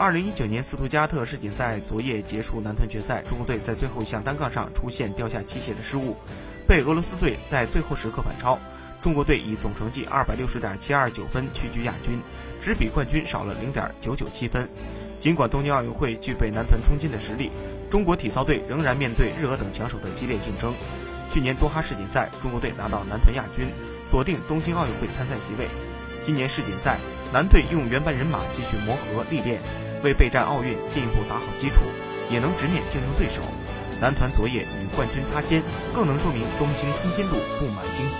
二零一九年斯图加特世锦赛昨夜结束男团决赛，中国队在最后一项单杠上出现掉下器械的失误，被俄罗斯队在最后时刻反超。中国队以总成绩二百六十点七二九分屈居亚军，只比冠军少了零点九九七分。尽管东京奥运会具备男团冲金的实力，中国体操队仍然面对日俄等强手的激烈竞争。去年多哈世锦赛，中国队拿到男团亚军，锁定东京奥运会参赛席位。今年世锦赛，男队用原班人马继续磨合历练。为备战奥运进一步打好基础，也能直面竞争对手。男团昨夜与冠军擦肩，更能说明东京冲金路布满荆棘。